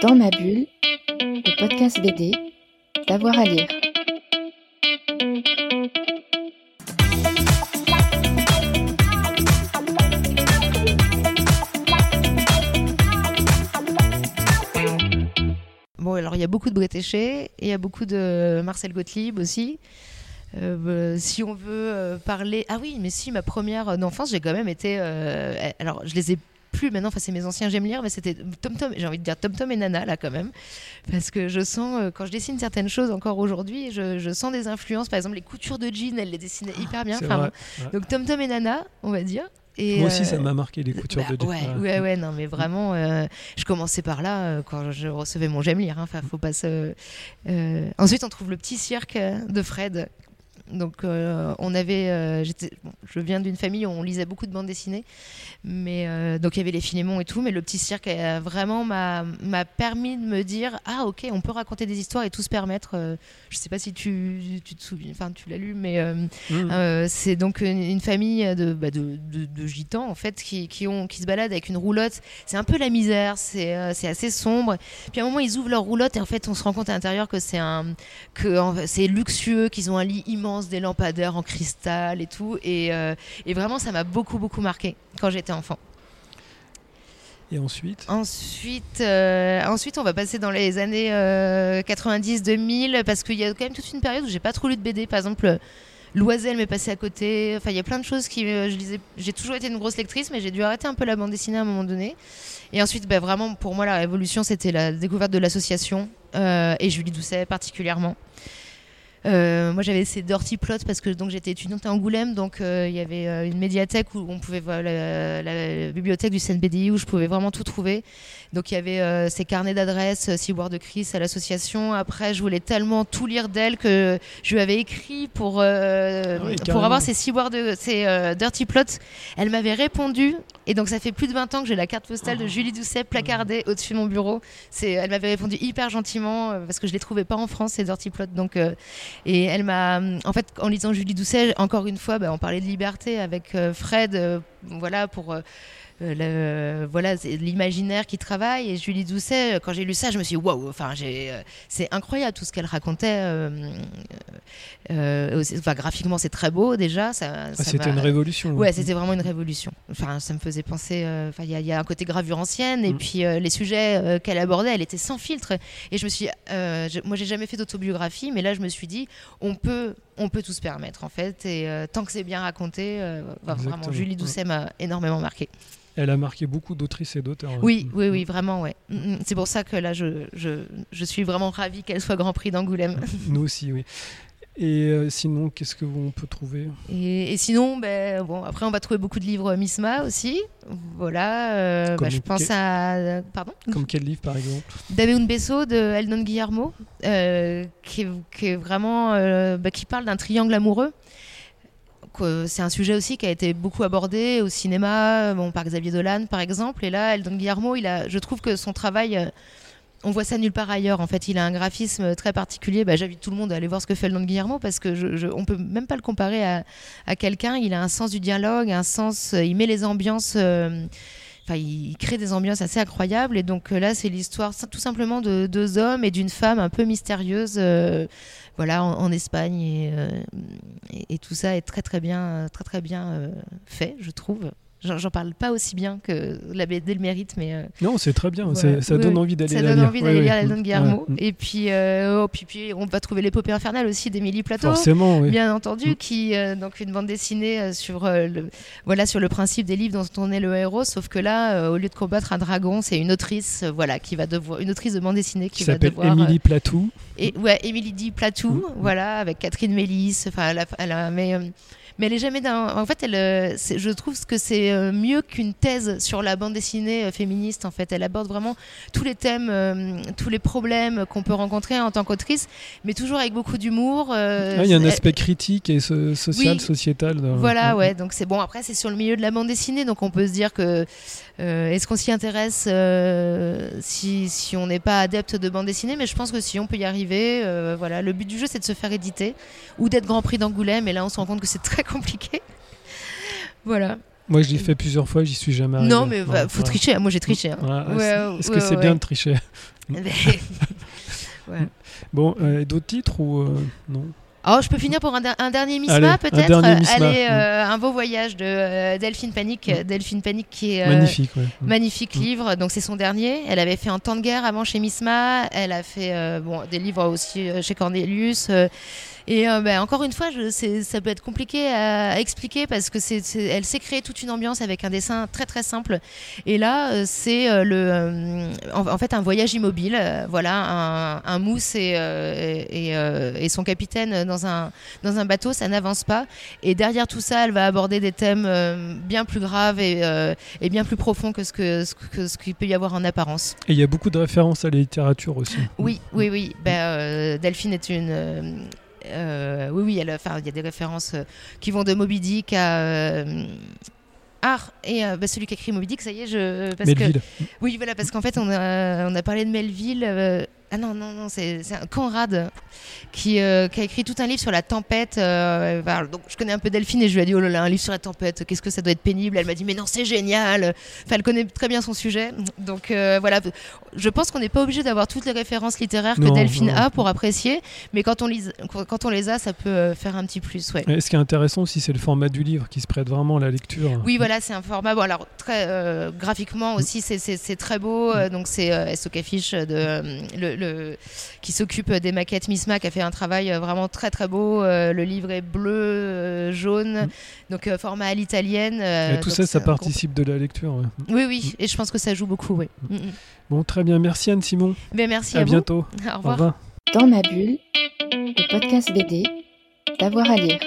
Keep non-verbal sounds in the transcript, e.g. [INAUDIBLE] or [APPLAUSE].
Dans ma bulle, le podcast BD, d'avoir à lire. Bon, alors il y a beaucoup de Bretéché, et il y a beaucoup de Marcel Gottlieb aussi. Euh, bah, si on veut euh, parler. Ah oui, mais si, ma première enfance, j'ai quand même été. euh, alors, je les ai plus maintenant, enfin, c'est mes anciens, j'aime lire, mais c'était Tom Tom, j'ai envie de dire Tom Tom et Nana, là, quand même. Parce que je sens, euh, quand je dessine certaines choses encore aujourd'hui, je, je sens des influences. Par exemple, les coutures de jeans, elle les dessinait hyper bien. Enfin, bon. Donc, Tom Tom et Nana, on va dire. Et, Moi aussi, ça euh, m'a marqué les coutures bah, de Jeff. ouais, ouais, ouais, non, mais vraiment, euh, je commençais par là euh, quand je recevais mon j'aime lire. hein. Enfin, faut pas se. Ensuite, on trouve le petit cirque de Fred. Donc, euh, on avait. euh, bon, je viens d'une famille où on lisait beaucoup de bandes dessinées, mais euh, donc il y avait les Filémons et tout. Mais le petit cirque euh, vraiment m'a permis de me dire ah ok, on peut raconter des histoires et tout se permettre. je sais pas si tu, tu te souviens, enfin tu l'as lu, mais Mmh. euh, c'est donc une, une famille de, bah, de, de- de gitans en fait qui, qui, ont, qui se baladent avec une roulotte. C'est un peu la misère, c'est assez sombre. Puis à un moment ils ouvrent leur roulotte et en fait on se rend compte à l'intérieur que c'est un que c'est luxueux, qu'ils ont un lit immense, des lampadaires en cristal et tout. Et, euh, et vraiment ça m'a beaucoup beaucoup marqué quand j'étais enfant. Et ensuite? Ensuite, euh, ensuite, on va passer dans les années euh, 90-2000 parce qu'il y a quand même toute une période où j'ai pas trop lu de BD. Par exemple, Loisel m'est passé à côté. Enfin, il y a plein de choses qui euh, je lisais. J'ai toujours été une grosse lectrice, mais j'ai dû arrêter un peu la bande dessinée à un moment donné. Et ensuite, bah, vraiment, pour moi, la révolution, c'était la découverte de l'association euh, et Julie Doucet particulièrement. Euh, moi, j'avais ces Dirty Plots parce que donc j'étais étudiante à Angoulême, donc euh, il y avait euh, une médiathèque où on pouvait voir la, la bibliothèque du CNBDI où je pouvais vraiment tout trouver. Donc il y avait ces carnets d'adresses, Ciboire de Chris à l'association. Après, je voulais tellement tout lire d'elle que je lui avais écrit pour Ah oui, pour avoir ces Ciboires de ces Dirty Plots. Elle m'avait répondu et donc ça fait plus de 20 ans que j'ai la carte postale de Julie Doucet placardée au-dessus de mon bureau. C'est elle m'avait répondu hyper gentiment parce que je les trouvais pas en France ces Dirty Plots. Donc et elle m'a, en fait, en lisant Julie Doucet, encore une fois, bah, on parlait de liberté avec euh, Fred, euh, voilà, pour. euh, voilà, l'imaginaire qui travaille. Et Julie Doucet, quand j'ai lu ça, je me suis waouh, enfin, c'est incroyable tout ce qu'elle racontait. Euh, enfin, graphiquement, c'est très beau déjà. Ça, Ah, C'était une révolution. Ouais, c'était vraiment une révolution. Enfin, ça me faisait penser. euh, il y, a- il y a un côté gravure ancienne et Mm. puis euh, les sujets euh, qu'elle abordait, elle était sans filtre. Et je me suis, je- moi, j'ai jamais fait d'autobiographie, mais là, je me suis dit, on peut, on peut tout se permettre en fait. Et tant que c'est bien raconté, bah, vraiment. Julie. Doucet m'a énormément marqué. Elle a marqué beaucoup d'autrices et d'auteurs. Oui, oui, oui, vraiment, ouais. Mm, mm. C'est pour ça que là, je, je, je suis vraiment ravie qu'elle soit Grand Prix d'Angoulême. Nous aussi, oui. Et euh, sinon, qu'est-ce que on peut trouver? Et, et sinon, ben, bon, après, on va trouver beaucoup de livres Misma aussi. Voilà. euh, bah, je pense à. Pardon? Comme quel livre, par exemple? David Besso de Eldon Guillermo, euh, qui, est, qui est vraiment. bah, qui parle d'un triangle amoureux. C'est un sujet aussi qui a été beaucoup abordé au cinéma, bon, par Xavier Dolan par exemple. Et là, Eldon Guillermo, il a, je trouve que son travail. On voit ça nulle part ailleurs. En fait, il a un graphisme très particulier. Bah, J'invite tout le monde à aller voir ce que fait Eldon Guillermo parce que je, on peut même pas le comparer à, quelqu'un. Il a un sens du dialogue, un sens. euh, Il met les ambiances. euh, il crée des ambiances assez incroyables. Et donc euh, là, c'est l'histoire tout simplement de deux hommes et d'une femme un peu mystérieuse, voilà, en, Espagne. Et, et, tout ça est très très bien, très très bien fait, je trouve. J'en parle pas aussi bien que la BD le mérite, mais euh, Non, c'est très bien. Voilà. Ça Oui, donne oui. envie d'aller ça la donne lire. envie d'aller oui. lire Eldon Mm. Guillermo. Et puis, euh, oh, puis, puis, on va trouver l'épopée infernale aussi d'Émilie Plateau Forcément, bien entendu, Mm. qui euh, donc une bande dessinée euh, sur euh, le voilà sur le principe des livres dont on est le héros, sauf que là, euh, au lieu de combattre un dragon, c'est une autrice, voilà, qui va devoir une autrice de bande dessinée qui, Qui va devoir Émilie Platou. et ouais, Émilie dit Platou, Mm. voilà, avec Catherine Mélis, enfin, elle a, elle a- mais mais elle est jamais d'un. En fait, elle, je trouve que c'est euh, mieux qu'une thèse sur la bande dessinée euh, féministe. En fait, elle aborde vraiment tous les thèmes, euh, tous les problèmes qu'on peut rencontrer en tant qu'autrice, mais toujours avec beaucoup d'humour. Ah, Il y a un aspect critique et so- social, Oui. sociétal. dans- voilà, ouais. Donc c'est bon. Après, c'est sur le milieu de la bande dessinée, donc on peut se dire que est-ce qu'on s'y intéresse si, si on n'est pas adepte de bande dessinée Mais je pense que si on peut y arriver, euh, voilà. Le but du jeu, c'est de se faire éditer ou d'être Grand Prix d'Angoulême. Et là, on se rend compte que c'est [LAUGHS] très compliqué. voilà. Moi, je l'ai fait plusieurs fois, j'y suis jamais arrivé. Non, mais bah, Ouais, faut ouais. tricher. Moi, j'ai triché. hein. Ouais, est-ce que c'est bien de tricher? [LAUGHS] [LAUGHS] Bon, euh, d'autres titres ou euh, non? Oh, je peux finir pour un, der- un dernier Misma peut-être Misma, Allez, mm. euh, un beau voyage de euh, Delphine Panique. Mm. Delphine Panique qui est euh, Magnifique, ouais. Mm. magnifique livre. Donc c'est son dernier. Elle avait fait un temps de guerre avant chez Misma. Elle a fait euh, bon des livres aussi euh, chez Cornelius. euh, et euh, ben, encore une fois, je, ça peut être compliqué à, à expliquer parce que c'est, elle s'est créée toute une ambiance avec un dessin très très simple. Et là, euh, c'est euh, le, euh, en, en fait un voyage immobile. euh, voilà, un, un mousse et, euh, et, euh, et son capitaine dans un dans un bateau, ça n'avance pas. Et derrière tout ça, elle va aborder des thèmes euh, bien plus graves et, euh, et bien plus profonds que ce que ce que- ce qu'il peut y avoir en apparence. Et il y a beaucoup de références à la littérature aussi. Oui, oui, oui. Ben, euh, Delphine est une. euh, oui, oui, il y a des références euh, qui vont de Moby Dick à. euh, ah, et bah, celui qui a écrit Moby Dick, ça y est, je. Parce que, Melville. oui, voilà, parce qu'en fait, on a, on a parlé de Melville. Ah non, non, non, c'est un Conrad qui, euh, qui a écrit tout un livre sur la tempête. euh, donc, je connais un peu Delphine et je lui ai dit, oh là là, un livre sur la tempête, qu'est-ce que ça doit être pénible? Elle m'a dit, mais non, c'est génial. Enfin, elle connaît très bien son sujet. Donc, euh, voilà, je pense qu'on n'est pas obligé d'avoir toutes les références littéraires que Delphine non. a pour apprécier, mais quand on, lise, quand on les a, ça peut faire un petit plus. Ouais. Et ce qui est intéressant aussi, c'est le format du livre qui se prête vraiment à la lecture. Oui, voilà, c'est un format. Bon, alors très graphiquement aussi, c'est- très beau. euh, donc c'est euh, SO Affiche de le, le- qui s'occupe des maquettes Misma, qui a fait un travail euh, vraiment très très beau. Euh, le livre est bleu, euh, jaune, Mm. donc euh, format à l'italienne. euh, Et tout ça, ça participe de la lecture. ouais. Oui, oui, et je pense que ça joue beaucoup. Oui. Mm, mm. Bon, très bien. Merci Anne-Simon. Merci à à, vous. bientôt. Au Au revoir. revoir. Dans ma bulle, le podcast BD, d'avoir à lire.